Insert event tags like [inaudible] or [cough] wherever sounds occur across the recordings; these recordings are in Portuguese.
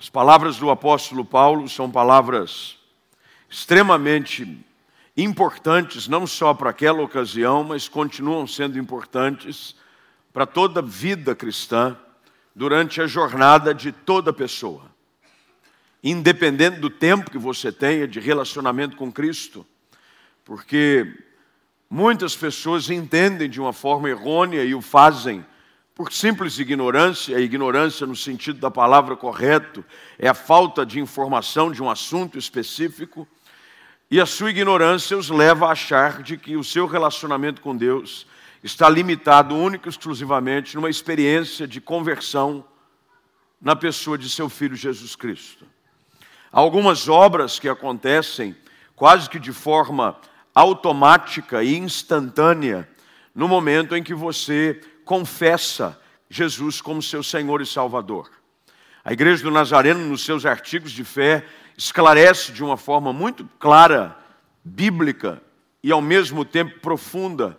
As palavras do apóstolo Paulo são palavras extremamente importantes, não só para aquela ocasião, mas continuam sendo importantes para toda a vida cristã durante a jornada de toda pessoa. Independente do tempo que você tenha de relacionamento com Cristo, porque muitas pessoas entendem de uma forma errônea e o fazem por simples ignorância, a ignorância no sentido da palavra correto é a falta de informação de um assunto específico, e a sua ignorância os leva a achar de que o seu relacionamento com Deus está limitado único e exclusivamente numa experiência de conversão na pessoa de seu filho Jesus Cristo. Há algumas obras que acontecem quase que de forma automática e instantânea no momento em que você confessa Jesus como seu Senhor e Salvador. A Igreja do Nazareno, nos seus artigos de fé, esclarece de uma forma muito clara, bíblica e ao mesmo tempo profunda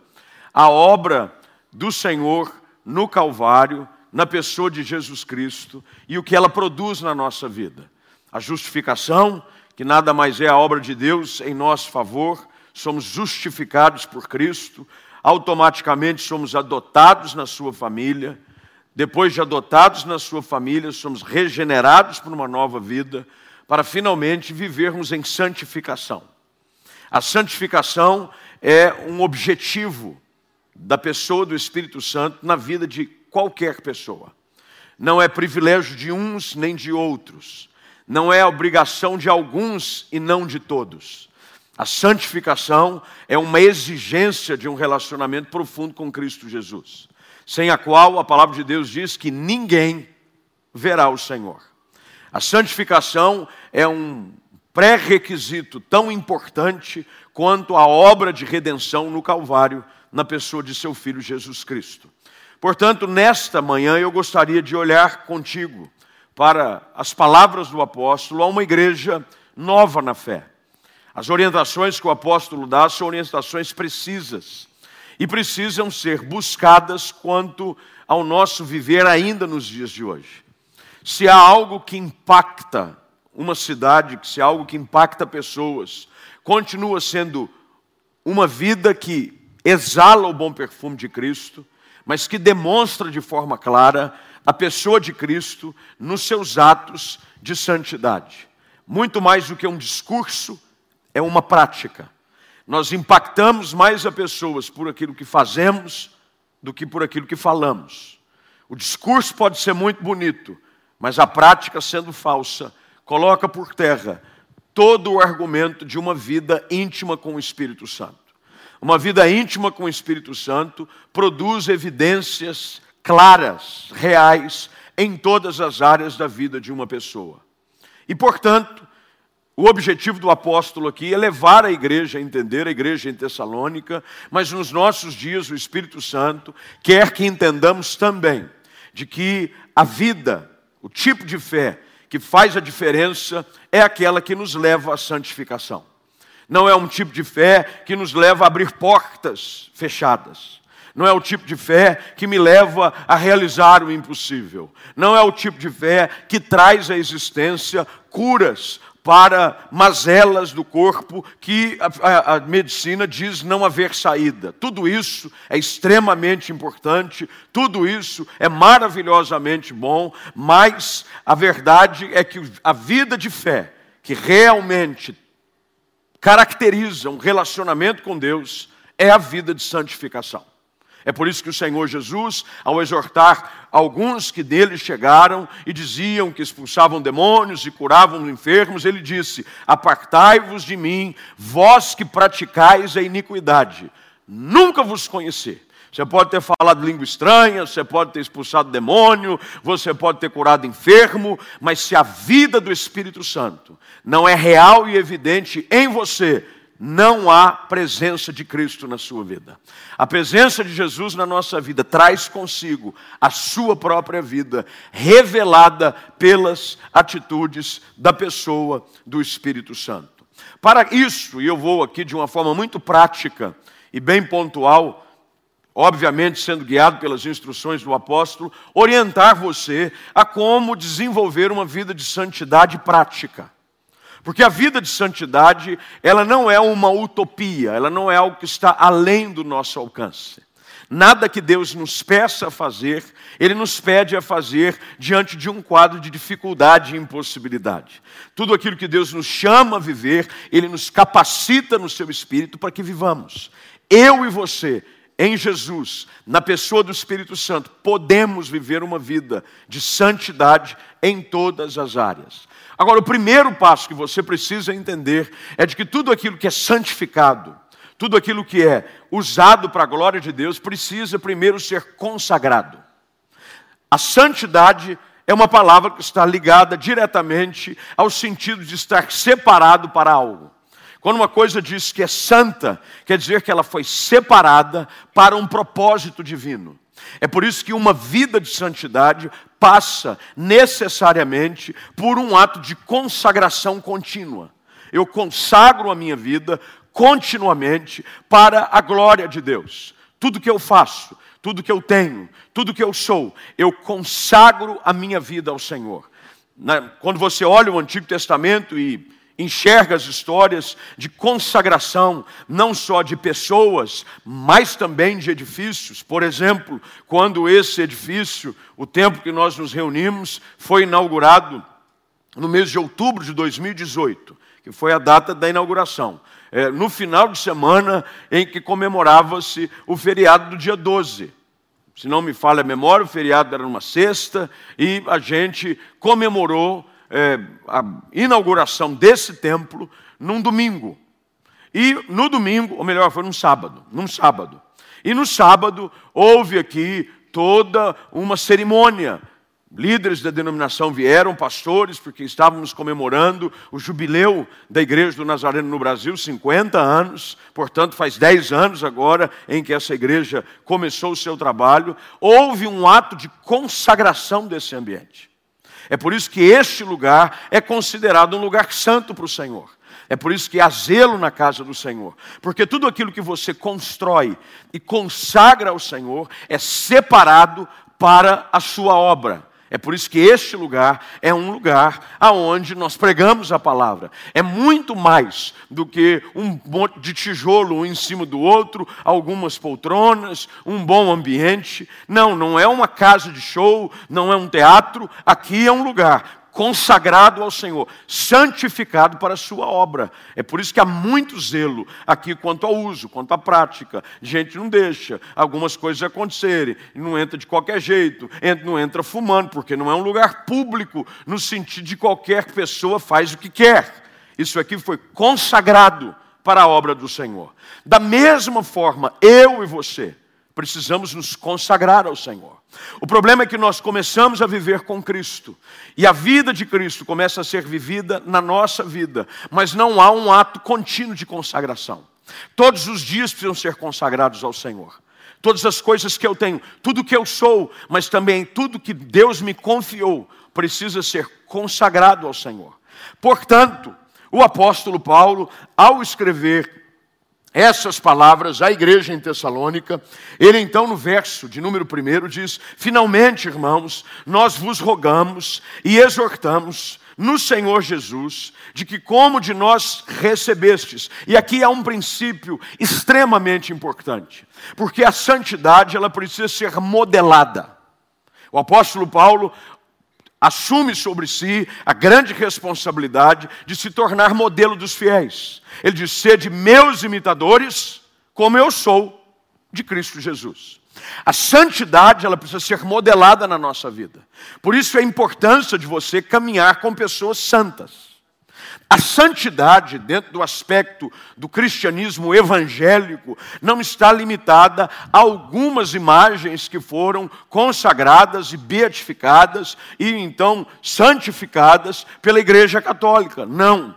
a obra do Senhor no Calvário, na pessoa de Jesus Cristo e o que ela produz na nossa vida. A justificação, que nada mais é a obra de Deus em nosso favor, somos justificados por Cristo, automaticamente somos adotados na sua família. Depois de adotados na sua família, somos regenerados por uma nova vida, para finalmente vivermos em santificação. A santificação é um objetivo da pessoa do Espírito Santo na vida de qualquer pessoa. Não é privilégio de uns nem de outros. Não é obrigação de alguns e não de todos. A santificação é uma exigência de um relacionamento profundo com Cristo Jesus, sem a qual a palavra de Deus diz que ninguém verá o Senhor. A santificação é um pré-requisito tão importante quanto a obra de redenção no Calvário, na pessoa de seu Filho Jesus Cristo. Portanto, nesta manhã eu gostaria de olhar contigo para as palavras do apóstolo a uma igreja nova na fé as orientações que o apóstolo dá são orientações precisas e precisam ser buscadas quanto ao nosso viver ainda nos dias de hoje. Se há algo que impacta uma cidade, se há algo que impacta pessoas, continua sendo uma vida que exala o bom perfume de Cristo, mas que demonstra de forma clara a pessoa de Cristo nos seus atos de santidade. Muito mais do que um discurso, é uma prática. Nós impactamos mais as pessoas por aquilo que fazemos do que por aquilo que falamos. O discurso pode ser muito bonito, mas a prática, sendo falsa, coloca por terra todo o argumento de uma vida íntima com o Espírito Santo. Uma vida íntima com o Espírito Santo produz evidências claras, reais, em todas as áreas da vida de uma pessoa. E, portanto, o objetivo do apóstolo aqui é levar a igreja a entender, a igreja em Tessalônica, mas nos nossos dias o Espírito Santo quer que entendamos também de que a vida, o tipo de fé que faz a diferença é aquela que nos leva à santificação. Não é um tipo de fé que nos leva a abrir portas fechadas. Não é o tipo de fé que me leva a realizar o impossível. Não é o tipo de fé que traz à existência curas para mazelas do corpo que a, a, a, medicina diz não haver saída. Tudo isso é extremamente importante, tudo isso é maravilhosamente bom, mas a verdade é que a vida de fé, que realmente caracteriza um relacionamento com Deus, é a vida de santificação. É por isso que o Senhor Jesus, ao exortar alguns que dele chegaram e diziam que expulsavam demônios e curavam enfermos, ele disse: Apartai-vos de mim, vós que praticais a iniquidade, nunca vos conheci. Você pode ter falado língua estranha, você pode ter expulsado demônio, você pode ter curado enfermo, mas se a vida do Espírito Santo não é real e evidente em você, não há presença de Cristo na sua vida. A presença de Jesus na nossa vida traz consigo a sua própria vida, revelada pelas atitudes da pessoa do Espírito Santo. Para isso, e eu vou aqui de uma forma muito prática e bem pontual, obviamente sendo guiado pelas instruções do apóstolo, orientar você a como desenvolver uma vida de santidade prática. Porque a vida de santidade, ela não é uma utopia, ela não é algo que está além do nosso alcance. Nada que Deus nos peça a fazer, Ele nos pede a fazer diante de um quadro de dificuldade e impossibilidade. Tudo aquilo que Deus nos chama a viver, Ele nos capacita no seu espírito para que vivamos. Eu e você, em Jesus, na pessoa do Espírito Santo, podemos viver uma vida de santidade em todas as áreas. Agora, o primeiro passo que você precisa entender é de que tudo aquilo que é santificado, tudo aquilo que é usado para a glória de Deus, precisa primeiro ser consagrado. A santidade é uma palavra que está ligada diretamente ao sentido de estar separado para algo. Quando uma coisa diz que é santa, quer dizer que ela foi separada para um propósito divino. É por isso que uma vida de santidade passa necessariamente por um ato de consagração contínua. Eu consagro a minha vida continuamente para a glória de Deus. Tudo que eu faço, tudo que eu tenho, tudo que eu sou, eu consagro a minha vida ao Senhor. Quando você olha o Antigo Testamento e enxerga as histórias de consagração, não só de pessoas, mas também de edifícios. Por exemplo, quando esse edifício, o tempo que nós nos reunimos, foi inaugurado no mês de outubro de 2018, que foi a data da inauguração é, no final de semana em que comemorava-se o feriado do dia 12. Se não me falha a memória, o feriado era numa sexta e a gente comemorou é, a inauguração desse templo num domingo. E no domingo, ou melhor, foi num sábado, num sábado. E no sábado houve aqui toda uma cerimônia Líderes da denominação vieram, pastores, porque estávamos comemorando o jubileu da Igreja do Nazareno no Brasil, 50 anos, portanto, faz 10 anos agora em que essa igreja começou o seu trabalho. Houve um ato de consagração desse ambiente. É por isso que este lugar é considerado um lugar santo para o Senhor. É por isso que há zelo na casa do Senhor. Porque tudo aquilo que você constrói e consagra ao Senhor é separado para a sua obra. É por isso que este lugar é um lugar aonde nós pregamos a palavra. É muito mais do que um monte de tijolo um em cima do outro, algumas poltronas, um bom ambiente. Não, não é uma casa de show, não é um teatro. Aqui é um lugar consagrado ao Senhor, santificado para a sua obra. É por isso que há muito zelo aqui quanto ao uso, quanto à prática. Gente não deixa algumas coisas acontecerem, não entra de qualquer jeito, não entra fumando, porque não é um lugar público, no sentido de qualquer pessoa faz o que quer. Isso aqui foi consagrado para a obra do Senhor. Da mesma forma, eu e você precisamos nos consagrar ao Senhor. O problema é que nós começamos a viver com Cristo, e a vida de Cristo começa a ser vivida na nossa vida, mas não há um ato contínuo de consagração. Todos os dias precisam ser consagrados ao Senhor. Todas as coisas que eu tenho, tudo que eu sou, mas também tudo que Deus me confiou, precisa ser consagrado ao Senhor. Portanto, o apóstolo Paulo, ao escrever essas palavras à igreja em Tessalônica, ele então no verso de número 1 diz: Finalmente, irmãos, nós vos rogamos e exortamos no Senhor Jesus, de que como de nós recebestes, e aqui há um princípio extremamente importante, porque a santidade ela precisa ser modelada. O apóstolo Paulo assume sobre si a grande responsabilidade de se tornar modelo dos fiéis. Ele diz: sede meus imitadores, como eu sou de Cristo Jesus. A santidade, ela precisa ser modelada na nossa vida. Por isso a importância de você caminhar com pessoas santas. A santidade, dentro do aspecto do cristianismo evangélico, não está limitada a algumas imagens que foram consagradas e beatificadas e então santificadas pela Igreja Católica. Não.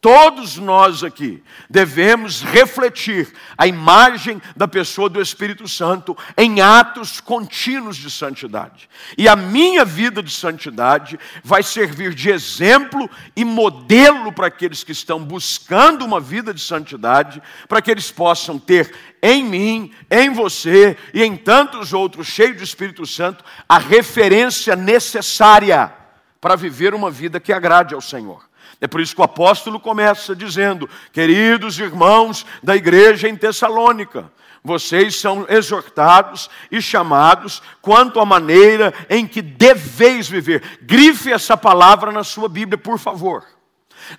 Todos nós aqui devemos refletir a imagem da pessoa do Espírito Santo em atos contínuos de santidade. E a minha vida de santidade vai servir de exemplo e modelo para aqueles que estão buscando uma vida de santidade, para que eles possam ter em mim, em você e em tantos outros, cheios do Espírito Santo, a referência necessária para viver uma vida que agrade ao Senhor. É por isso que o apóstolo começa dizendo: Queridos irmãos da igreja em Tessalônica, vocês são exortados e chamados quanto à maneira em que deveis viver. Grife essa palavra na sua Bíblia, por favor.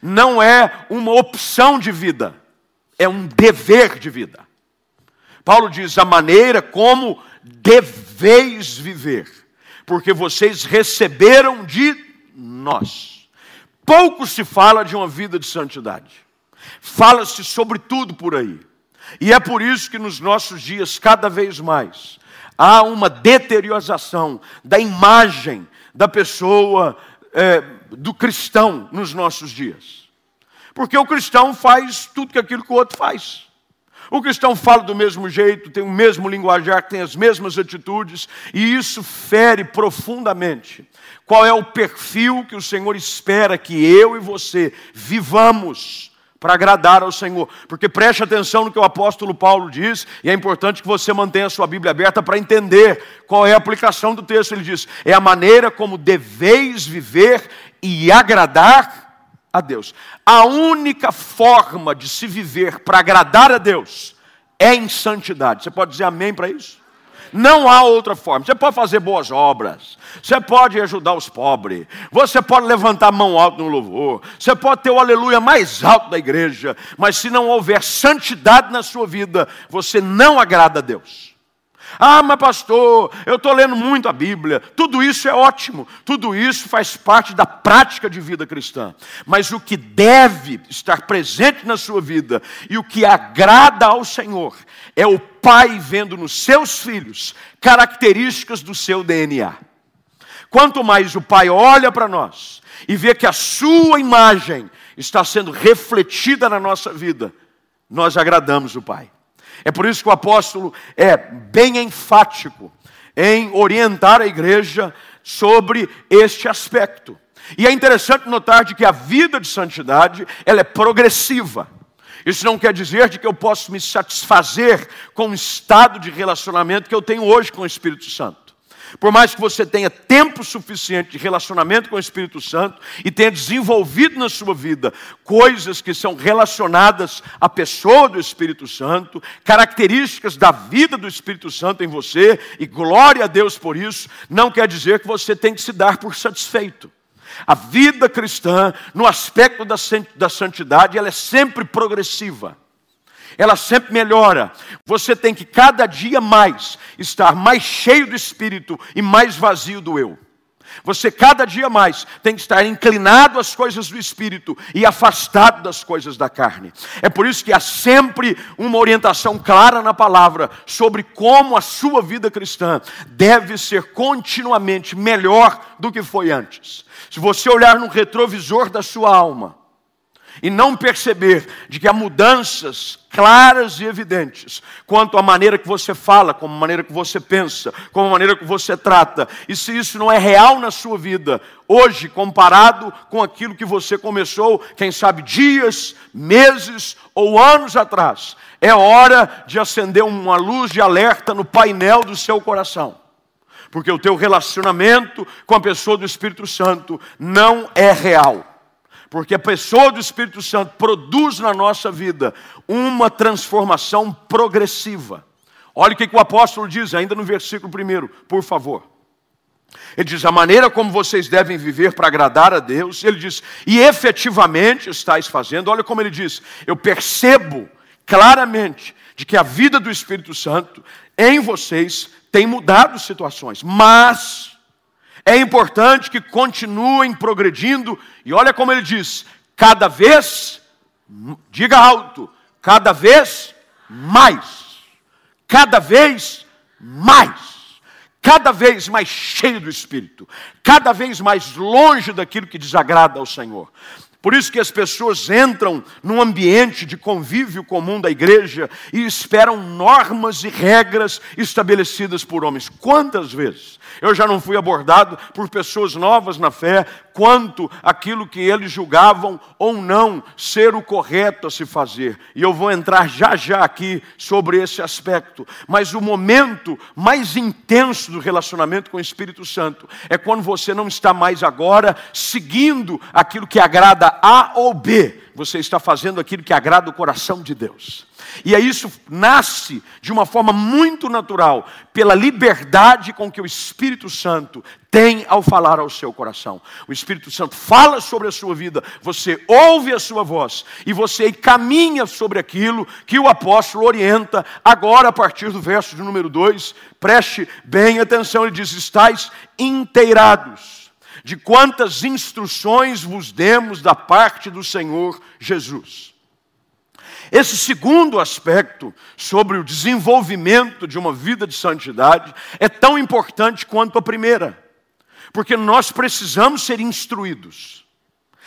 Não é uma opção de vida, é um dever de vida. Paulo diz: a maneira como deveis viver, porque vocês receberam de nós. Pouco se fala de uma vida de santidade. Fala-se sobre tudo por aí. E é por isso que nos nossos dias, cada vez mais, há uma deterioração da imagem da pessoa, é, do cristão nos nossos dias. Porque o cristão faz tudo que aquilo que o outro faz. O cristão fala do mesmo jeito, tem o mesmo linguajar, tem as mesmas atitudes, e isso fere profundamente. Qual é o perfil que o Senhor espera que eu e você vivamos para agradar ao Senhor? Porque preste atenção no que o apóstolo Paulo diz, e é importante que você mantenha a sua Bíblia aberta para entender qual é a aplicação do texto. Ele diz: é a maneira como deveis viver e agradar a Deus. A única forma de se viver para agradar a Deus é em santidade. Você pode dizer amém para isso? Não há outra forma. Você pode fazer boas obras, você pode ajudar os pobres, você pode levantar a mão alta no louvor, você pode ter o aleluia mais alto da igreja, mas se não houver santidade na sua vida, você não agrada a Deus. Ah, mas pastor, eu estou lendo muito a Bíblia. Tudo isso é ótimo, tudo isso faz parte da prática de vida cristã. Mas o que deve estar presente na sua vida e o que agrada ao Senhor é o Pai vendo nos seus filhos características do seu DNA. Quanto mais o Pai olha para nós e vê que a sua imagem está sendo refletida na nossa vida, nós agradamos o Pai. É por isso que o apóstolo é bem enfático em orientar a igreja sobre este aspecto. E é interessante notar de que a vida de santidade, ela é progressiva. Isso não quer dizer de que eu posso me satisfazer com o estado de relacionamento que eu tenho hoje com o Espírito Santo. Por mais que você tenha tempo suficiente de relacionamento com o Espírito Santo e tenha desenvolvido na sua vida coisas que são relacionadas à pessoa do Espírito Santo, características da vida do Espírito Santo em você, e glória a Deus por isso, não quer dizer que você tem que se dar por satisfeito. A vida cristã, no aspecto da santidade, ela é sempre progressiva ela sempre melhora. Você tem que cada dia mais estar mais cheio do espírito e mais vazio do eu. Você cada dia mais tem que estar inclinado às coisas do espírito e afastado das coisas da carne. É por isso que há sempre uma orientação clara na palavra sobre como a sua vida cristã deve ser continuamente melhor do que foi antes. Se você olhar no retrovisor da sua alma, e não perceber de que há mudanças claras e evidentes quanto à maneira que você fala, como a maneira que você pensa, como a maneira que você trata, e se isso não é real na sua vida, hoje, comparado com aquilo que você começou, quem sabe dias, meses ou anos atrás, é hora de acender uma luz de alerta no painel do seu coração. Porque o teu relacionamento com a pessoa do Espírito Santo não é real. Porque a pessoa do Espírito Santo produz na nossa vida uma transformação progressiva. Olha o que, o apóstolo diz, ainda no versículo 1, por favor. Ele diz: a maneira como vocês devem viver para agradar a Deus, ele diz, e efetivamente estáis fazendo, olha como ele diz, eu percebo claramente de que a vida do Espírito Santo em vocês tem mudado situações, mas é importante que continuem progredindo, e olha como ele diz: cada vez, diga alto, cada vez mais, cada vez mais, cada vez mais cheio do Espírito, cada vez mais longe daquilo que desagrada ao Senhor. Por isso que as pessoas entram num ambiente de convívio comum da igreja e esperam normas e regras estabelecidas por homens. Quantas vezes eu já não fui abordado por pessoas novas na fé quanto aquilo que eles julgavam ou não ser o correto a se fazer. E eu vou entrar já já aqui sobre esse aspecto. Mas o momento mais intenso do relacionamento com o Espírito Santo é quando você não está mais agora seguindo aquilo que agrada a ou B, você está fazendo aquilo que agrada o coração de Deus. E aí isso nasce de uma forma muito natural, pela liberdade com que o Espírito Santo tem ao falar ao seu coração. O Espírito Santo fala sobre a sua vida, você ouve a sua voz e você caminha sobre aquilo que o apóstolo orienta agora a partir do verso de número 2. Preste bem atenção, ele diz: "Estais inteirados de quantas instruções vos demos da parte do Senhor Jesus. Esse segundo aspecto, sobre o desenvolvimento de uma vida de santidade, é tão importante quanto a primeira, porque nós precisamos ser instruídos,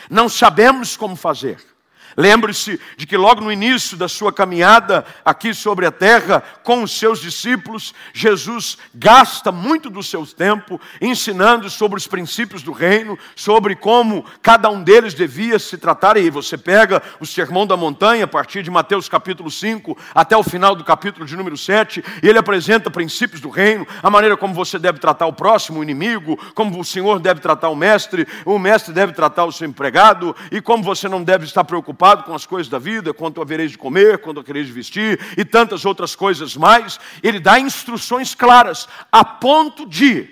não sabemos como fazer. Lembre-se de que logo no início da sua caminhada aqui sobre a terra com os seus discípulos, Jesus gasta muito do seu tempo ensinando sobre os princípios do reino, sobre como cada um deles devia se tratar. E você pega o Sermão da Montanha, a partir de Mateus capítulo 5 até o final do capítulo de número 7, e ele apresenta princípios do reino, a maneira como você deve tratar o próximo, o inimigo, como o Senhor deve tratar o mestre, o mestre deve tratar o seu empregado, e como você não deve estar preocupado preocupado com as coisas da vida, quanto havereis de comer, quanto havereis de vestir e tantas outras coisas mais. Ele dá instruções claras, a ponto de,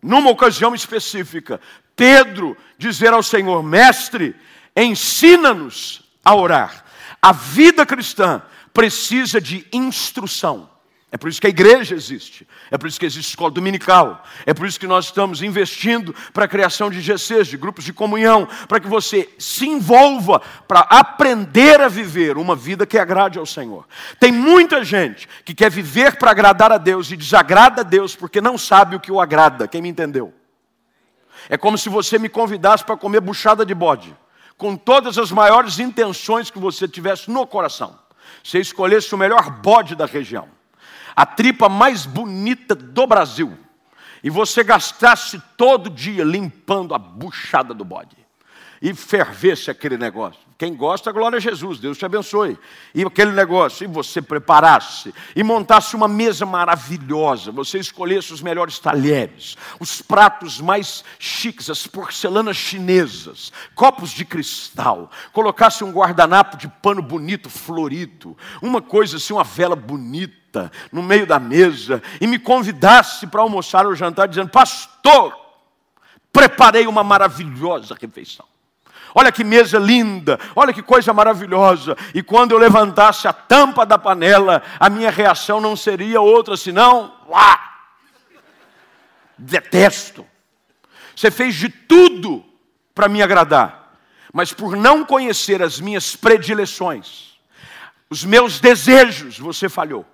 numa ocasião específica, Pedro dizer ao Senhor: Mestre, ensina-nos a orar. A vida cristã precisa de instrução. É por isso que a igreja existe. É por isso que existe escola dominical. É por isso que nós estamos investindo para a criação de GCs, de grupos de comunhão, para que você se envolva para aprender a viver uma vida que agrade ao Senhor. Tem muita gente que quer viver para agradar a Deus e desagrada a Deus porque não sabe o que o agrada. Quem me entendeu? É como se você me convidasse para comer buchada de bode, com todas as maiores intenções que você tivesse no coração. Você escolhesse o melhor bode da região a tripa mais bonita do Brasil, e você gastasse todo dia limpando a buchada do bode, e fervesse aquele negócio. Quem gosta, glória a Jesus, Deus te abençoe. E aquele negócio, e você preparasse, e montasse uma mesa maravilhosa, você escolhesse os melhores talheres, os pratos mais chiques, as porcelanas chinesas, copos de cristal, colocasse um guardanapo de pano bonito, florido, uma coisa assim, uma vela bonita no meio da mesa e me convidasse para almoçar ou jantar, dizendo: Pastor, preparei uma maravilhosa refeição. Olha que mesa linda, olha que coisa maravilhosa. E quando eu levantasse a tampa da panela, a minha reação não seria outra senão: Uá! Detesto. Você fez de tudo para me agradar, mas por não conhecer as minhas predileções, os meus desejos, você falhou.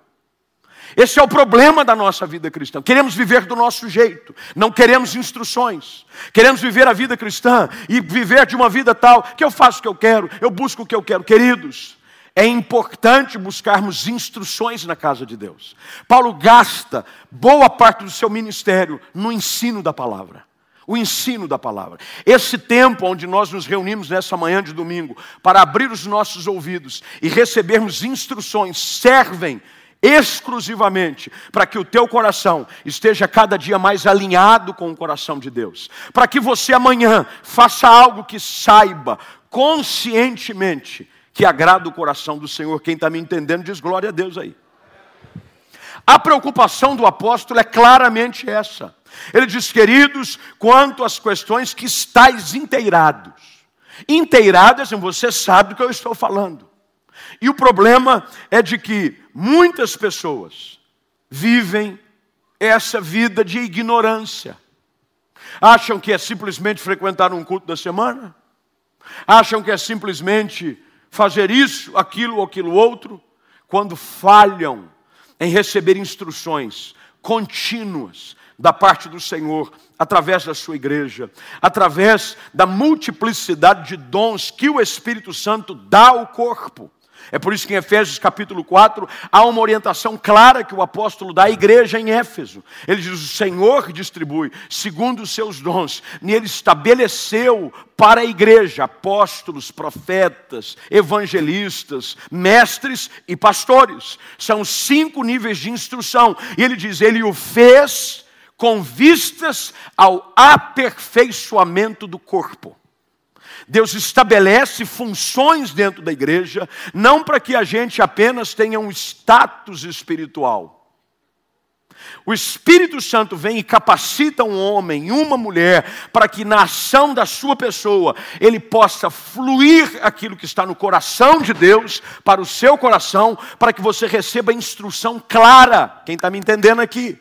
Esse é o problema da nossa vida cristã. Queremos viver do nosso jeito, não queremos instruções. Queremos viver a vida cristã e viver de uma vida tal que eu faço o que eu quero, eu busco o que eu quero. Queridos, é importante buscarmos instruções na casa de Deus. Paulo gasta boa parte do seu ministério no ensino da palavra. O ensino da palavra. Esse tempo onde nós nos reunimos nessa manhã de domingo para abrir os nossos ouvidos e recebermos instruções servem exclusivamente para que o teu coração esteja cada dia mais alinhado com o coração de Deus, para que você amanhã faça algo que saiba conscientemente que agrada o coração do Senhor. Quem está me entendendo diz glória a Deus aí. A preocupação do apóstolo é claramente essa. Ele diz, queridos, quanto às questões que estáis inteirados. Inteirados, você sabe do que eu estou falando. E o problema é de que muitas pessoas vivem essa vida de ignorância. Acham que é simplesmente frequentar um culto da semana? Acham que é simplesmente fazer isso, aquilo ou aquilo outro? Quando falham em receber instruções contínuas da parte do Senhor, através da sua igreja, através da multiplicidade de dons que o Espírito Santo dá ao corpo. É por isso que em Efésios capítulo 4 há uma orientação clara que o apóstolo dá à igreja em Éfeso. Ele diz: O Senhor distribui segundo os seus dons, e ele estabeleceu para a igreja apóstolos, profetas, evangelistas, mestres e pastores. São cinco níveis de instrução. E ele diz: Ele o fez com vistas ao aperfeiçoamento do corpo. Deus estabelece funções dentro da igreja, não para que a gente apenas tenha um status espiritual. O Espírito Santo vem e capacita um homem, uma mulher, para que na ação da sua pessoa ele possa fluir aquilo que está no coração de Deus para o seu coração, para que você receba instrução clara. Quem está me entendendo aqui?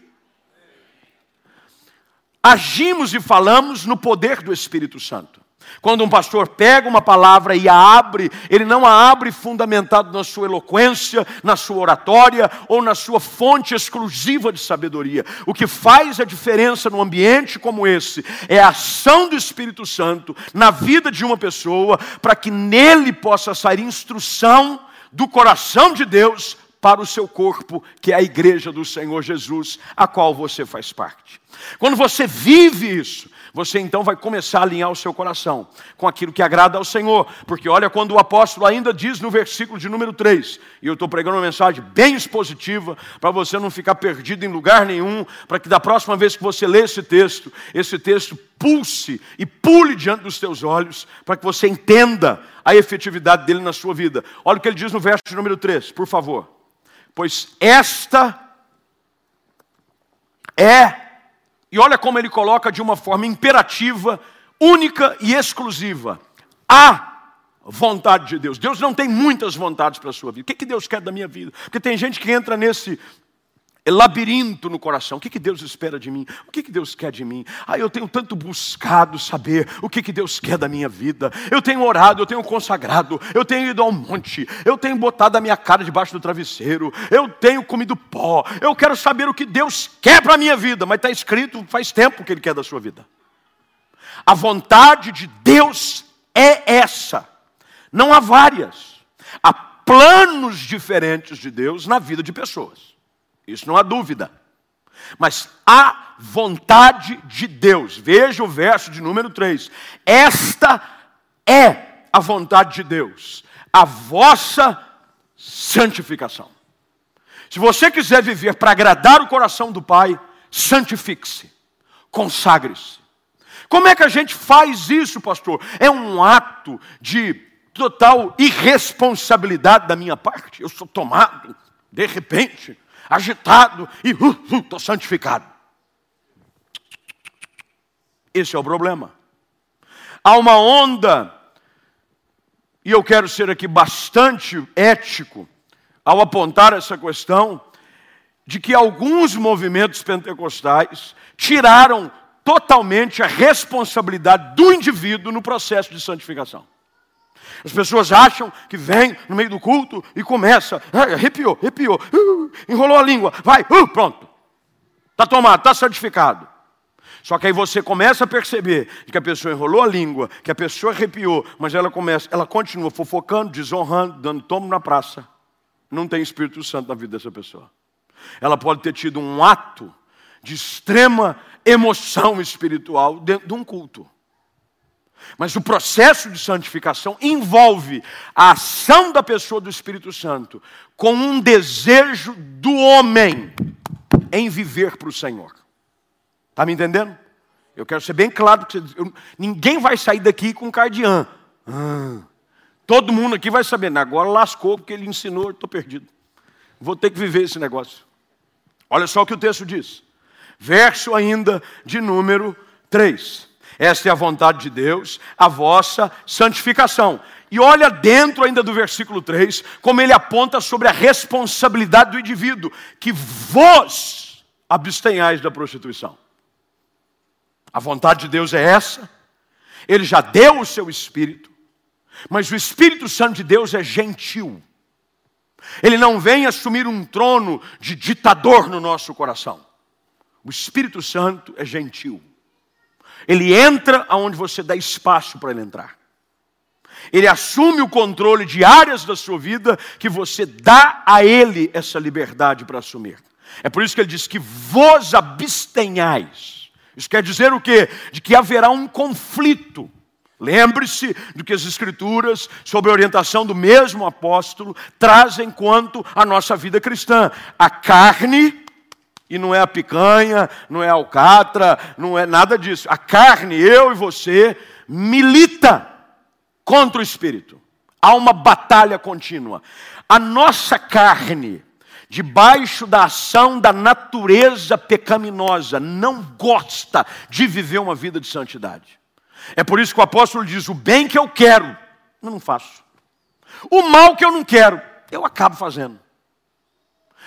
Agimos e falamos no poder do Espírito Santo. Quando um pastor pega uma palavra e a abre, ele não a abre fundamentado na sua eloquência, na sua oratória ou na sua fonte exclusiva de sabedoria. O que faz a diferença num ambiente como esse é a ação do Espírito Santo na vida de uma pessoa, para que nele possa sair instrução do coração de Deus para o seu corpo, que é a igreja do Senhor Jesus, a qual você faz parte. Quando você vive isso, você então vai começar a alinhar o seu coração com aquilo que agrada ao Senhor. Porque olha quando o apóstolo ainda diz no versículo de número 3, e eu estou pregando uma mensagem bem expositiva, para você não ficar perdido em lugar nenhum, para que da próxima vez que você lê esse texto, esse texto pulse e pule diante dos teus olhos, para que você entenda a efetividade dele na sua vida. Olha o que ele diz no verso de número 3, por favor. Pois esta é e olha como ele coloca de uma forma imperativa, única e exclusiva. A vontade de Deus. Deus não tem muitas vontades para a sua vida. O que, que Deus quer da minha vida? Porque tem gente que entra nesse labirinto no coração. O que, que Deus espera de mim? O que, que Deus quer de mim? Ah, eu tenho tanto buscado saber o que, que Deus quer da minha vida. Eu tenho orado, eu tenho consagrado, eu tenho ido ao monte, eu tenho botado a minha cara debaixo do travesseiro, eu tenho comido pó. Eu quero saber o que Deus quer para a minha vida, mas está escrito faz tempo que Ele quer da sua vida. A vontade de Deus é essa. Não há várias. Há planos diferentes de Deus na vida de pessoas. Isso não há dúvida. Mas a vontade de Deus, veja o verso de número 3. Esta é a vontade de Deus, a vossa santificação. Se você quiser viver para agradar o coração do Pai, santifique-se, consagre-se. Como é que a gente faz isso, pastor? É um ato de total irresponsabilidade da minha parte. Eu sou tomado, de repente, agitado e estou uh, uh, santificado. Esse é o problema. Há uma onda, e eu quero ser aqui bastante ético ao apontar essa questão, de que alguns movimentos pentecostais tiraram totalmente a responsabilidade do indivíduo no processo de santificação. As pessoas acham que vem no meio do culto e começa, arrepiou, arrepiou, uh, enrolou a língua, vai, uh, pronto. Está tomado, está certificado. Só que aí você começa a perceber que a pessoa enrolou a língua, que a pessoa arrepiou, mas ela começa, ela continua fofocando, desonrando, dando tomo na praça. Não tem Espírito Santo na vida dessa pessoa. Ela pode ter tido um ato de extrema emoção espiritual dentro de um culto. Mas o processo de santificação envolve a ação da pessoa do Espírito Santo com um desejo do homem em viver para o Senhor. Está me entendendo? Eu quero ser bem claro, eu, ninguém vai sair daqui com cardiã. Ah, todo mundo aqui vai saber, agora lascou porque ele ensinou, estou perdido. Vou ter que viver esse negócio. Olha só o que o texto diz. Verso ainda de número 3. Esta é a vontade de Deus, a vossa santificação. E olha dentro ainda do versículo 3, como ele aponta sobre a responsabilidade do indivíduo, que vos abstenhais da prostituição. A vontade de Deus é essa, ele já deu o seu espírito, mas o Espírito Santo de Deus é gentil. Ele não vem assumir um trono de ditador no nosso coração. O Espírito Santo é gentil. Ele entra aonde você dá espaço para ele entrar. Ele assume o controle de áreas da sua vida que você dá a ele essa liberdade para assumir. É por isso que ele diz que vos abstenhais. Isso quer dizer o quê? De que haverá um conflito. Lembre-se do que as Escrituras, sob a orientação do mesmo apóstolo, trazem quanto à nossa vida cristã. A carne, e não é a picanha, não é a alcatra, não é nada disso. A carne, eu e você, milita contra o espírito. Há uma batalha contínua. A nossa carne, debaixo da ação da natureza pecaminosa, não gosta de viver uma vida de santidade. É por isso que o apóstolo diz: o bem que eu quero, eu não faço. O mal que eu não quero, eu acabo fazendo.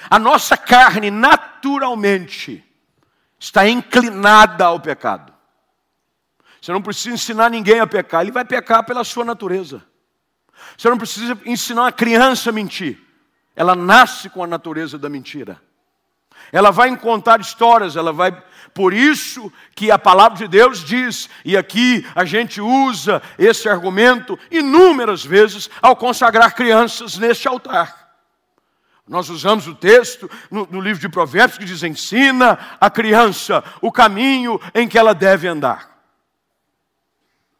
A nossa carne, naturalmente, está inclinada ao pecado. Você não precisa ensinar ninguém a pecar, ele vai pecar pela sua natureza. Você não precisa ensinar uma criança a mentir, ela nasce com a natureza da mentira. Ela vai contar histórias, ela vai. Por isso que a palavra de Deus diz, e aqui a gente usa esse argumento inúmeras vezes ao consagrar crianças neste altar. Nós usamos o texto no, no livro de Provérbios que diz: ensina a criança o caminho em que ela deve andar.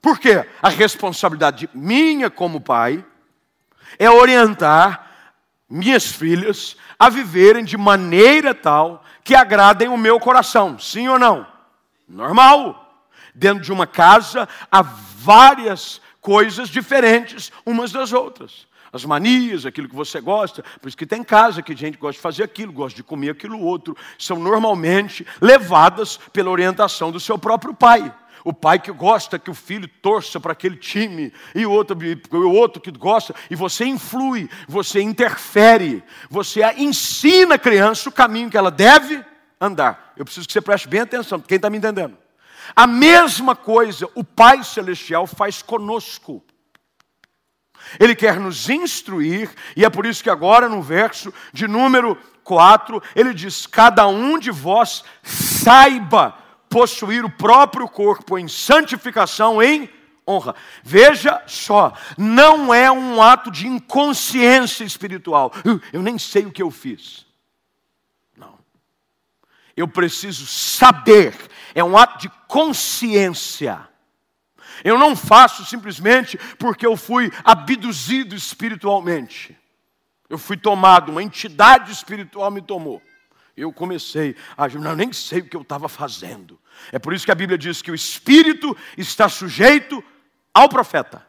Por quê? A responsabilidade minha como pai é orientar minhas filhas a viverem de maneira tal que agradem o meu coração. Sim ou não? Normal. Dentro de uma casa há várias coisas diferentes umas das outras. As manias, aquilo que você gosta, por isso que tem casa que a gente gosta de fazer aquilo, gosta de comer aquilo outro, são normalmente levadas pela orientação do seu próprio pai. O pai que gosta que o filho torça para aquele time, e o outro, o outro que gosta, e você influi, você interfere, você ensina a criança o caminho que ela deve andar. Eu preciso que você preste bem atenção, quem está me entendendo? A mesma coisa o Pai Celestial faz conosco. Ele quer nos instruir, e é por isso que agora no verso de número 4, ele diz: Cada um de vós saiba possuir o próprio corpo em santificação, em honra. Veja só, não é um ato de inconsciência espiritual. Eu nem sei o que eu fiz. Não. Eu preciso saber. É um ato de consciência. Eu não faço simplesmente porque eu fui abduzido espiritualmente. Eu fui tomado, uma entidade espiritual me tomou eu comecei a não, nem sei o que eu estava fazendo. É por isso que a Bíblia diz que o espírito está sujeito ao profeta.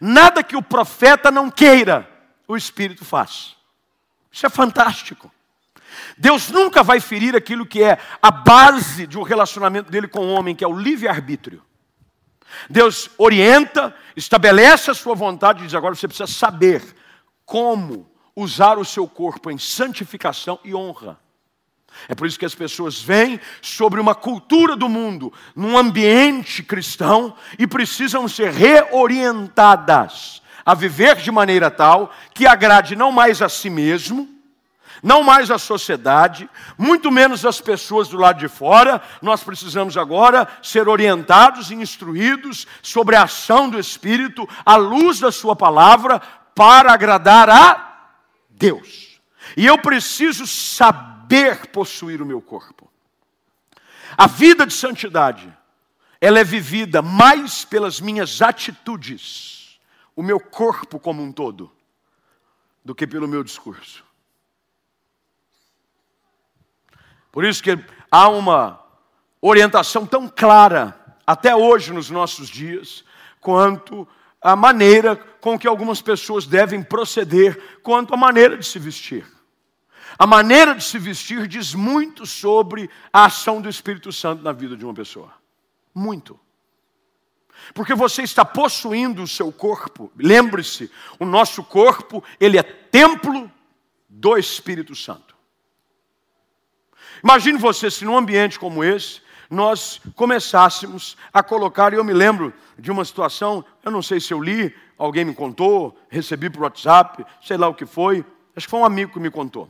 Nada que o profeta não queira, o espírito faz. Isso é fantástico. Deus nunca vai ferir aquilo que é a base de um relacionamento dele com o homem, que é o livre-arbítrio. Deus orienta, estabelece a sua vontade e diz: agora você precisa saber como usar o seu corpo em santificação e honra. É por isso que as pessoas vêm sobre uma cultura do mundo, num ambiente cristão, e precisam ser reorientadas a viver de maneira tal que agrade não mais a si mesmo, não mais a sociedade, muito menos as pessoas do lado de fora. Nós precisamos agora ser orientados e instruídos sobre a ação do Espírito, à luz da Sua palavra, para agradar a Deus. E eu preciso saber possuir o meu corpo. A vida de santidade, ela é vivida mais pelas minhas atitudes, o meu corpo como um todo, do que pelo meu discurso. Por isso que há uma orientação tão clara, até hoje nos nossos dias, quanto a maneira com que algumas pessoas devem proceder quanto à maneira de se vestir. A maneira de se vestir diz muito sobre a ação do Espírito Santo na vida de uma pessoa. Muito. Porque você está possuindo o seu corpo. Lembre-se, o nosso corpo, ele é templo do Espírito Santo. Imagine você se num ambiente como esse, nós começássemos a colocar, e eu me lembro de uma situação, eu não sei se eu li, alguém me contou, recebi por WhatsApp, sei lá o que foi, acho que foi um amigo que me contou.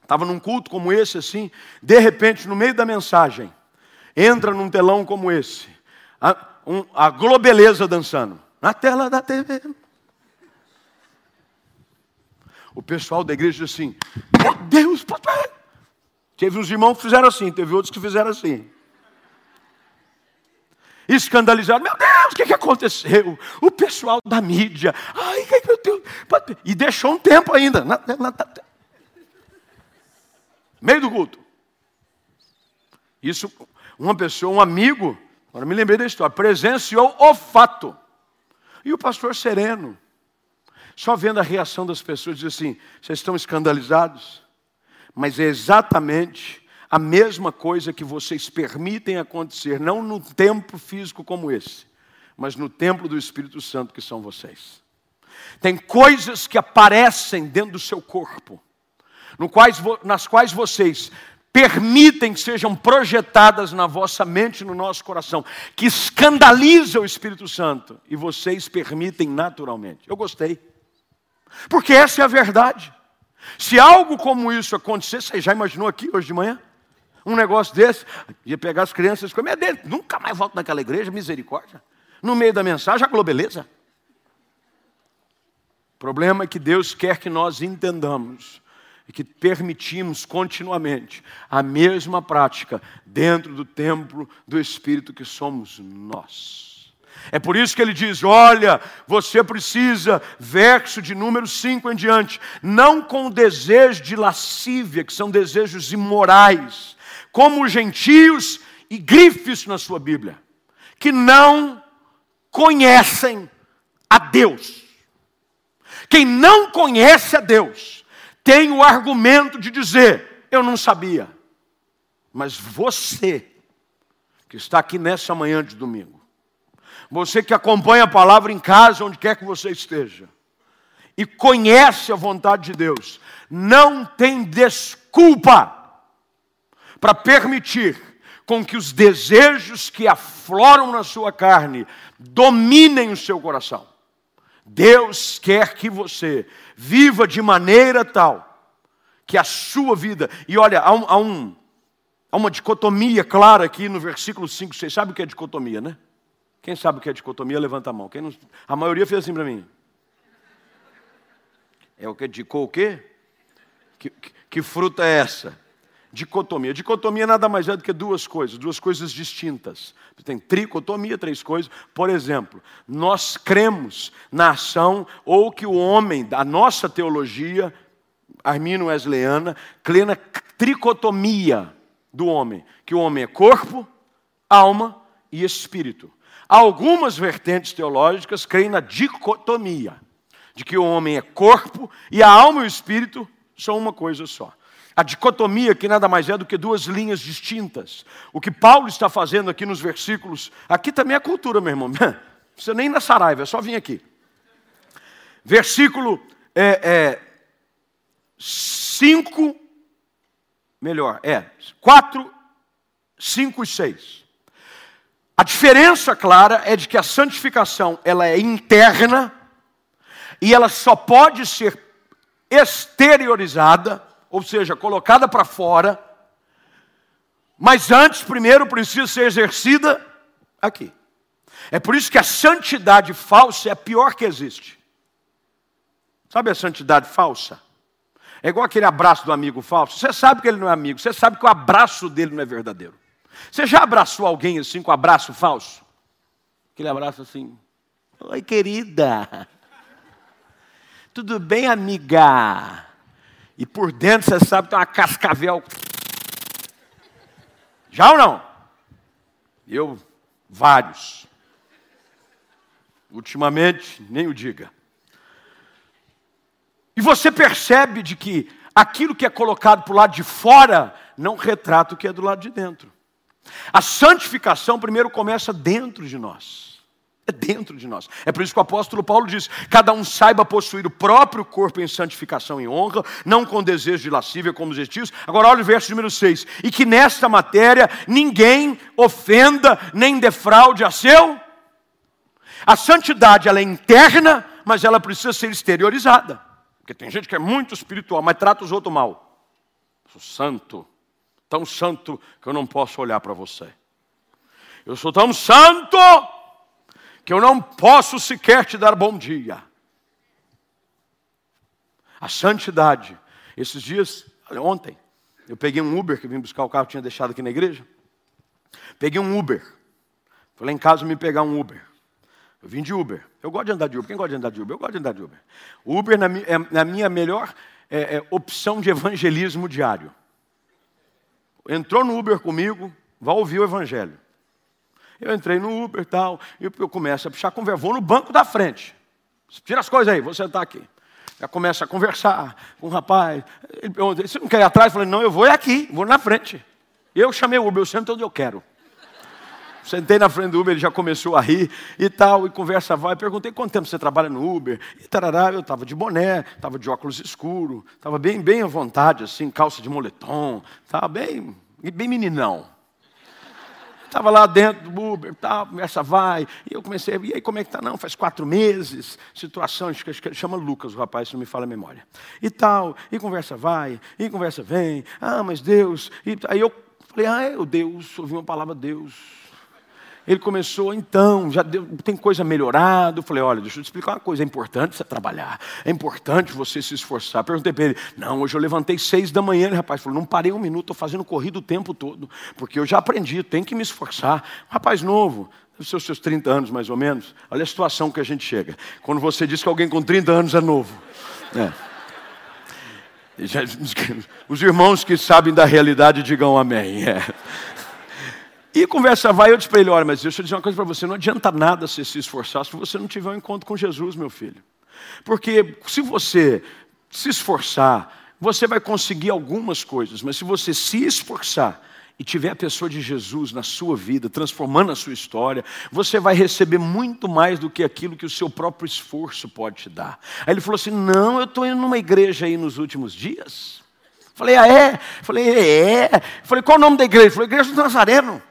Estava num culto como esse, assim, de repente, no meio da mensagem, entra num telão como esse, a, um, a Globeleza dançando, na tela da TV. O pessoal da igreja diz assim: Meu Deus, papai! Teve uns irmãos que fizeram assim, teve outros que fizeram assim. Escandalizado, meu Deus, o que, que aconteceu? O pessoal da mídia, ai, meu Deus, e deixou um tempo ainda, na, na, na, meio do culto. Isso, uma pessoa, um amigo, agora me lembrei da história, presenciou o fato. E o pastor sereno, só vendo a reação das pessoas, diz assim: vocês estão escandalizados? Mas é exatamente a mesma coisa que vocês permitem acontecer, não no templo físico como esse, mas no templo do Espírito Santo que são vocês. Tem coisas que aparecem dentro do seu corpo, quais, nas quais vocês permitem que sejam projetadas na vossa mente no nosso coração, que escandaliza o Espírito Santo, e vocês permitem naturalmente. Eu gostei, porque essa é a verdade. Se algo como isso acontecer, você já imaginou aqui hoje de manhã? Um negócio desse, ia pegar as crianças e comer dentro, nunca mais volto naquela igreja, misericórdia. No meio da mensagem, a globeleza. O problema é que Deus quer que nós entendamos e que permitimos continuamente a mesma prática dentro do templo do Espírito que somos nós. É por isso que ele diz: olha, você precisa, verso de número 5 em diante, não com desejo de lascívia, que são desejos imorais, como os gentios, e grife isso na sua Bíblia, que não conhecem a Deus. Quem não conhece a Deus tem o argumento de dizer: eu não sabia. Mas você, que está aqui nessa manhã de domingo, você que acompanha a palavra em casa, onde quer que você esteja, e conhece a vontade de Deus, não tem desculpa para permitir com que os desejos que afloram na sua carne dominem o seu coração. Deus quer que você viva de maneira tal que a sua vida. E olha, há, um, há, um, há uma dicotomia clara aqui no versículo 5, 6. Sabe o que é dicotomia, né? Quem sabe o que é dicotomia, levanta a mão. Quem não... A maioria fez assim para mim. É o que? Dicou o quê? Que, que, que fruta é essa? Dicotomia. Dicotomia nada mais é do que duas coisas, duas coisas distintas. Tem tricotomia, três coisas. Por exemplo, nós cremos na ação, ou que o homem, a nossa teologia, armino wesleyana, crê na tricotomia do homem, que o homem é corpo, alma e espírito. Algumas vertentes teológicas creem na dicotomia, de que o homem é corpo e a alma e o espírito são uma coisa só. A dicotomia que nada mais é do que duas linhas distintas. O que Paulo está fazendo aqui nos versículos, aqui também é cultura, meu irmão. [laughs] Não precisa nem na Saraiva, é só vir aqui. Versículo 5, é, é, melhor, é 4, 5 e 6. A diferença clara é de que a santificação ela é interna e ela só pode ser exteriorizada, ou seja, colocada para fora, mas antes, primeiro, precisa ser exercida aqui. É por isso que a santidade falsa é a pior que existe. Sabe a santidade falsa? É igual aquele abraço do amigo falso. Você sabe que ele não é amigo, você sabe que o abraço dele não é verdadeiro. Você já abraçou alguém assim com abraço falso? Aquele abraço assim. Oi, querida. [laughs] Tudo bem, amiga? E por dentro você sabe que tem uma cascavel. Já ou não? Eu, vários. Ultimamente, nem o diga. E você percebe de que aquilo que é colocado para o lado de fora não retrata o que é do lado de dentro. A santificação primeiro começa dentro de nós. É dentro de nós. É por isso que o apóstolo Paulo diz: cada um saiba possuir o próprio corpo em santificação e honra, não com desejo de lascívia como os gentios. Agora olha o verso número 6. E que nesta matéria ninguém ofenda nem defraude a seu. A santidade ela é interna, mas ela precisa ser exteriorizada. Porque tem gente que é muito espiritual, mas trata os outros mal. Sou santo, tão santo que eu não posso olhar para você. Eu sou tão santo que eu não posso sequer te dar bom dia. A santidade. Esses dias, ontem, eu peguei um Uber que vim buscar o carro que tinha deixado aqui na igreja. Peguei um Uber. Falei em casa me pegar um Uber. Eu vim de Uber. Eu gosto de andar de Uber. Quem gosta de andar de Uber? Eu gosto de andar de Uber. Uber na, é na minha melhor é, é, opção de evangelismo diário. Entrou no Uber comigo, vai ouvir o evangelho. Eu entrei no Uber e tal, e eu começo a puxar conversa. Vou no banco da frente. Tira as coisas aí, vou sentar aqui. Já começa a conversar com o rapaz. Ele pergunta, você não quer ir atrás? Eu falei, não, eu vou é aqui, vou na frente. Eu chamei o Uber, eu sento onde eu quero. Sentei na frente do Uber, ele já começou a rir e tal, e conversa vai. Perguntei quanto tempo você trabalha no Uber. E tarará, eu estava de boné, estava de óculos escuro, estava bem, bem à vontade, assim, calça de moletom, estava bem, bem meninão. Estava lá dentro do Uber, tal, conversa vai. E eu comecei, e aí como é que tá? Não, faz quatro meses, situação, acho que ele chama Lucas, o rapaz, se não me fala a memória. E tal, e conversa vai, e conversa vem. Ah, mas Deus. E, aí eu falei, ah, é o Deus, ouvi uma palavra Deus. Ele começou, então, já deu, tem coisa melhorada. Eu falei, olha, deixa eu te explicar uma coisa, é importante você trabalhar, é importante você se esforçar. Perguntei para ele, não, hoje eu levantei seis da manhã, ele, rapaz, falou, não parei um minuto, estou fazendo corrida o tempo todo, porque eu já aprendi, tem que me esforçar. Um rapaz novo, ser os seus 30 anos mais ou menos, olha a situação que a gente chega. Quando você diz que alguém com 30 anos é novo. É. [laughs] Os irmãos que sabem da realidade digam amém. É. E conversa vai, eu disse para ele: olha, mas deixa eu dizer uma coisa para você: não adianta nada você se esforçar se você não tiver um encontro com Jesus, meu filho. Porque se você se esforçar, você vai conseguir algumas coisas, mas se você se esforçar e tiver a pessoa de Jesus na sua vida, transformando a sua história, você vai receber muito mais do que aquilo que o seu próprio esforço pode te dar. Aí ele falou assim: não, eu estou indo numa igreja aí nos últimos dias. Falei, ah, é? Falei, é. Falei, qual o nome da igreja? Falei, Igreja do Nazareno.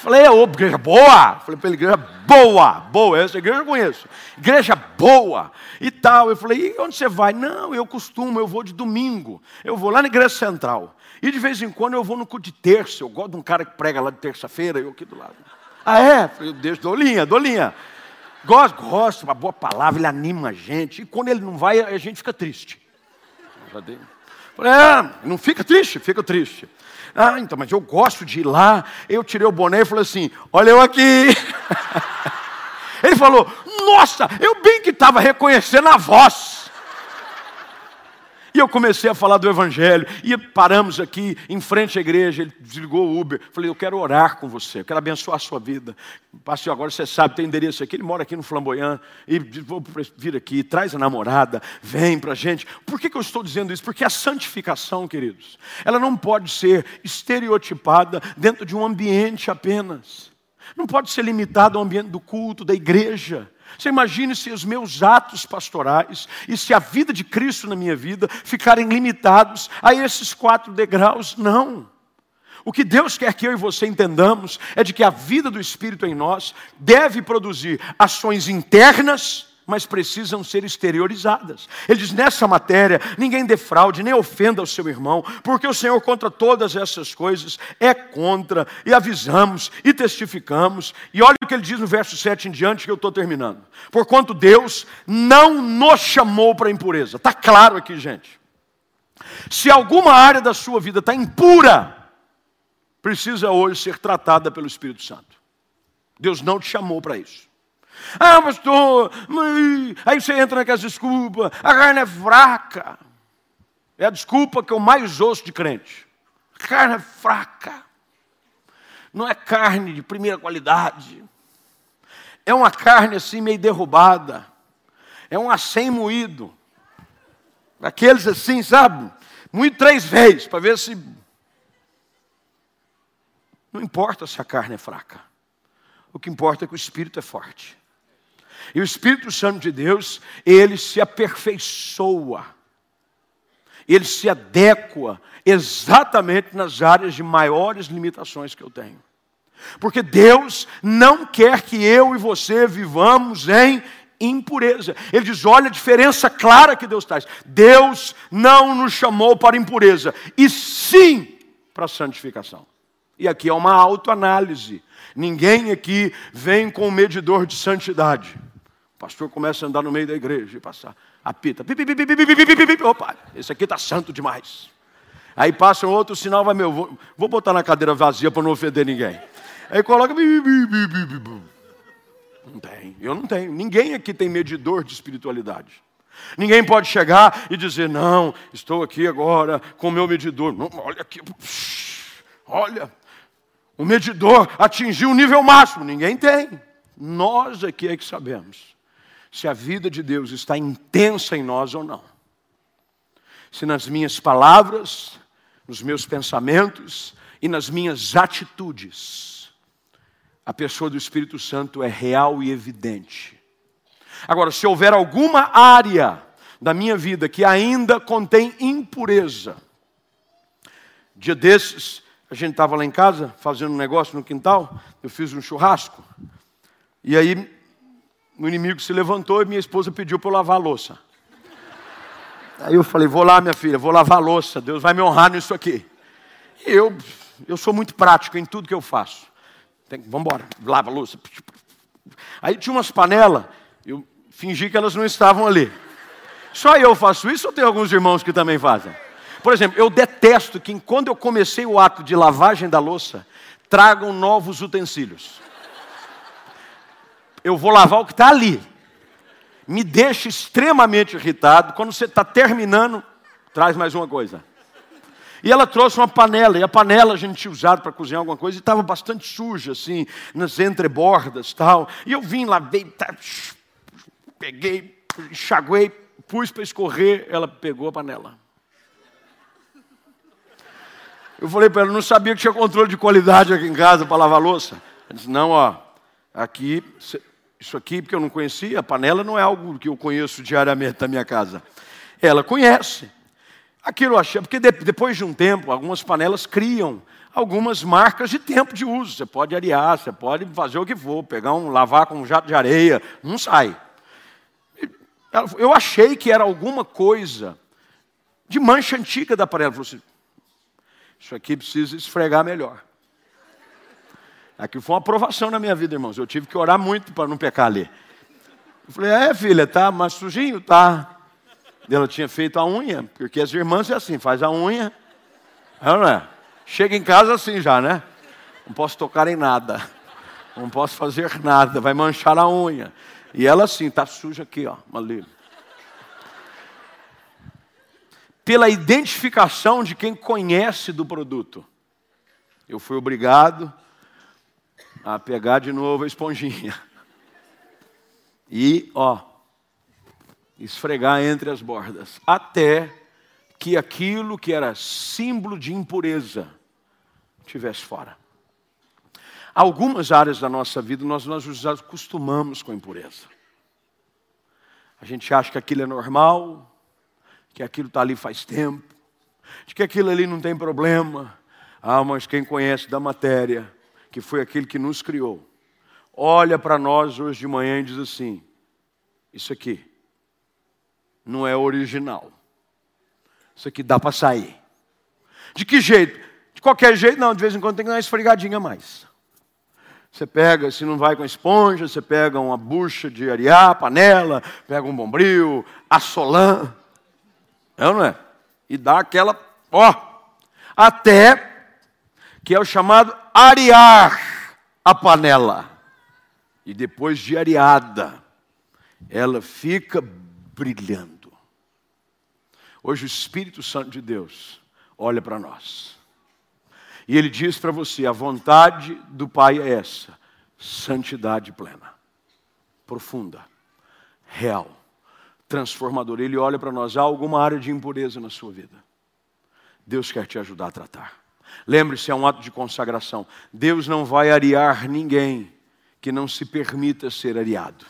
Falei, é, ô, igreja boa. Falei para ele, igreja boa, boa. Essa igreja eu conheço. Igreja boa e tal. Eu falei, e onde você vai? Não, eu costumo, eu vou de domingo. Eu vou lá na igreja central. E de vez em quando eu vou no culto de terça. Eu gosto de um cara que prega lá de terça-feira, eu aqui do lado. Ah, é? Falei, Deus, dou linha, dou linha. Gosto, gosto, uma boa palavra, ele anima a gente. E quando ele não vai, a gente fica triste. Já dei. Falei, é, não fica triste, fica triste. Ah, então, mas eu gosto de ir lá. Eu tirei o boné e falei assim: Olha eu aqui. [laughs] Ele falou: Nossa, eu bem que estava reconhecendo a voz. E eu comecei a falar do Evangelho. E paramos aqui em frente à igreja. Ele desligou o Uber. Falei, eu quero orar com você, eu quero abençoar a sua vida. Pastor, agora você sabe, tem endereço aqui. Ele mora aqui no Flamboyant. E vou vir aqui, traz a namorada, vem para a gente. Por que, que eu estou dizendo isso? Porque a santificação, queridos, ela não pode ser estereotipada dentro de um ambiente apenas. Não pode ser limitada ao ambiente do culto, da igreja. Você imagine se os meus atos pastorais e se a vida de Cristo na minha vida ficarem limitados a esses quatro degraus? Não. O que Deus quer que eu e você entendamos é de que a vida do Espírito em nós deve produzir ações internas mas precisam ser exteriorizadas. Ele diz: nessa matéria, ninguém defraude, nem ofenda o seu irmão, porque o Senhor, contra todas essas coisas, é contra, e avisamos, e testificamos. E olha o que ele diz no verso 7 em diante, que eu estou terminando. Porquanto Deus não nos chamou para impureza. Está claro aqui, gente. Se alguma área da sua vida está impura, precisa hoje ser tratada pelo Espírito Santo. Deus não te chamou para isso. Ah, pastor, aí você entra naquelas desculpas, a carne é fraca. É a desculpa que eu mais ouço de crente. A carne é fraca. Não é carne de primeira qualidade. É uma carne assim meio derrubada. É um acém moído. Aqueles assim, sabe? Moído três vezes, para ver se. Não importa se a carne é fraca. O que importa é que o espírito é forte. E o Espírito Santo de Deus, ele se aperfeiçoa, ele se adequa exatamente nas áreas de maiores limitações que eu tenho. Porque Deus não quer que eu e você vivamos em impureza. Ele diz: olha a diferença clara que Deus traz. Deus não nos chamou para impureza, e sim para santificação. E aqui é uma autoanálise. Ninguém aqui vem com um medidor de santidade. Pastor começa a andar no meio da igreja e passar. Apita. Opa, esse aqui está santo demais. Aí passa um outro sinal, vai meu, vou, vou botar na cadeira vazia para não ofender ninguém. Aí coloca. Não tem, eu não tenho. Ninguém aqui tem medidor de espiritualidade. Ninguém pode chegar e dizer, não, estou aqui agora com o meu medidor. Não, olha aqui, olha, o medidor atingiu o nível máximo. Ninguém tem. Nós aqui é que sabemos se a vida de Deus está intensa em nós ou não. Se nas minhas palavras, nos meus pensamentos e nas minhas atitudes, a pessoa do Espírito Santo é real e evidente. Agora, se houver alguma área da minha vida que ainda contém impureza, dia desses, a gente estava lá em casa fazendo um negócio no quintal, eu fiz um churrasco, e aí o inimigo se levantou e minha esposa pediu para eu lavar a louça. Aí eu falei, vou lá, minha filha, vou lavar a louça, Deus vai me honrar nisso aqui. E eu, eu sou muito prático em tudo que eu faço. Tem, vamos embora, lava a louça. Aí tinha umas panelas, eu fingi que elas não estavam ali. Só eu faço isso ou tem alguns irmãos que também fazem? Por exemplo, eu detesto que quando eu comecei o ato de lavagem da louça, tragam novos utensílios. Eu vou lavar o que está ali. Me deixa extremamente irritado. Quando você está terminando, traz mais uma coisa. E ela trouxe uma panela, e a panela a gente tinha usado para cozinhar alguma coisa, e estava bastante suja, assim, nas entrebordas tal. E eu vim lá, veio, tá, peguei, enxaguei, pus para escorrer, ela pegou a panela. Eu falei para ela, não sabia que tinha controle de qualidade aqui em casa para lavar louça. Ela disse, não, ó, aqui, isso aqui, porque eu não conhecia, a panela não é algo que eu conheço diariamente na minha casa. Ela conhece. Aquilo eu achei, porque depois de um tempo, algumas panelas criam algumas marcas de tempo de uso. Você pode arear, você pode fazer o que for, pegar um, lavar com um jato de areia, não sai. Eu achei que era alguma coisa de mancha antiga da panela. Falei assim, isso aqui precisa esfregar melhor. Aqui foi uma aprovação na minha vida, irmãos. Eu tive que orar muito para não pecar ali. Eu falei, é filha, tá mais sujinho? Tá. Ela tinha feito a unha, porque as irmãs é assim, faz a unha, não é? Chega em casa assim já, né? Não posso tocar em nada, não posso fazer nada, vai manchar a unha. E ela assim, está suja aqui, ó, ali. Pela identificação de quem conhece do produto. Eu fui obrigado a pegar de novo a esponjinha. E, ó, esfregar entre as bordas, até que aquilo que era símbolo de impureza tivesse fora. Algumas áreas da nossa vida nós, nos acostumamos com a impureza. A gente acha que aquilo é normal, que aquilo está ali faz tempo, de que aquilo ali não tem problema. Ah, mas quem conhece da matéria, que foi aquele que nos criou, olha para nós hoje de manhã e diz assim: Isso aqui não é original. Isso aqui dá para sair. De que jeito? De qualquer jeito, não, de vez em quando tem que dar uma esfregadinha a mais. Você pega, se não vai com esponja, você pega uma bucha de arear, panela, pega um bombril, assolã, é não é? E dá aquela, ó, até que é o chamado arear a panela. E depois de areada, ela fica brilhando. Hoje o Espírito Santo de Deus olha para nós. E ele diz para você: a vontade do Pai é essa, santidade plena, profunda, real, transformadora. Ele olha para nós: há alguma área de impureza na sua vida? Deus quer te ajudar a tratar. Lembre-se, é um ato de consagração. Deus não vai arear ninguém que não se permita ser areado.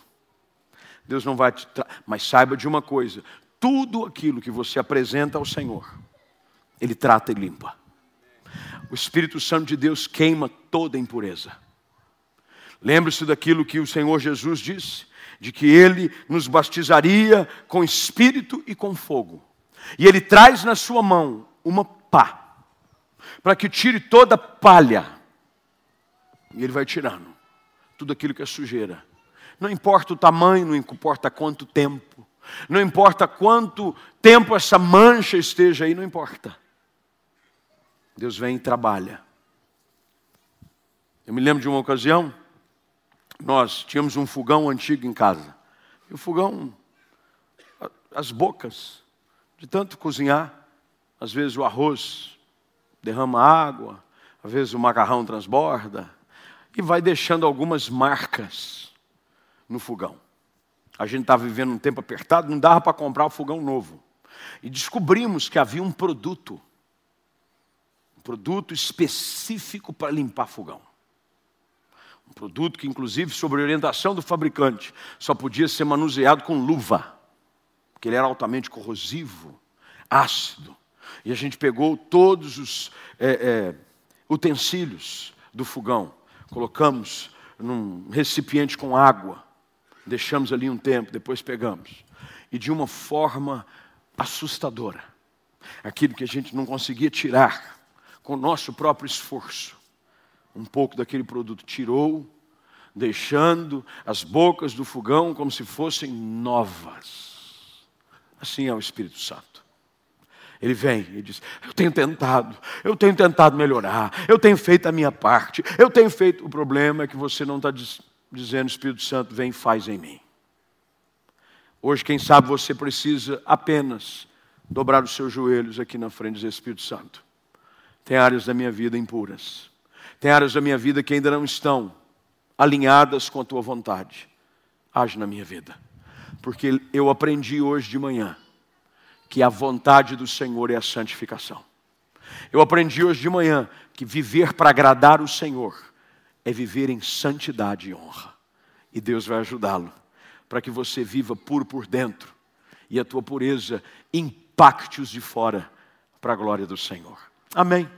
Deus não vai te. Mas saiba de uma coisa: tudo aquilo que você apresenta ao Senhor, Ele trata e limpa. O Espírito Santo de Deus queima toda impureza. Lembre-se daquilo que o Senhor Jesus disse, de que ele nos batizaria com espírito e com fogo. E ele traz na sua mão uma pá, para que tire toda palha. E ele vai tirando tudo aquilo que é sujeira. Não importa o tamanho, não importa quanto tempo, não importa quanto tempo essa mancha esteja aí, não importa. Deus vem e trabalha. Eu me lembro de uma ocasião, nós tínhamos um fogão antigo em casa. E o fogão, as bocas, de tanto cozinhar, às vezes o arroz derrama água, às vezes o macarrão transborda, e vai deixando algumas marcas no fogão. A gente estava vivendo um tempo apertado, não dava para comprar o fogão novo. E descobrimos que havia um produto, um produto específico para limpar fogão. Um produto que, inclusive, sob orientação do fabricante, só podia ser manuseado com luva, porque ele era altamente corrosivo, ácido. E a gente pegou todos os é, é, utensílios do fogão, colocamos num recipiente com água, deixamos ali um tempo, depois pegamos. E de uma forma assustadora, aquilo que a gente não conseguia tirar com o nosso próprio esforço, um pouco daquele produto, tirou, deixando as bocas do fogão como se fossem novas. Assim é o Espírito Santo. Ele vem e diz: Eu tenho tentado, eu tenho tentado melhorar, eu tenho feito a minha parte, eu tenho feito. O problema é que você não está dizendo, Espírito Santo, vem e faz em mim. Hoje, quem sabe, você precisa apenas dobrar os seus joelhos aqui na frente do Espírito Santo. Tem áreas da minha vida impuras. Tem áreas da minha vida que ainda não estão alinhadas com a tua vontade. Age na minha vida. Porque eu aprendi hoje de manhã que a vontade do Senhor é a santificação. Eu aprendi hoje de manhã que viver para agradar o Senhor é viver em santidade e honra. E Deus vai ajudá-lo para que você viva puro por dentro e a tua pureza impacte os de fora para a glória do Senhor. Amém.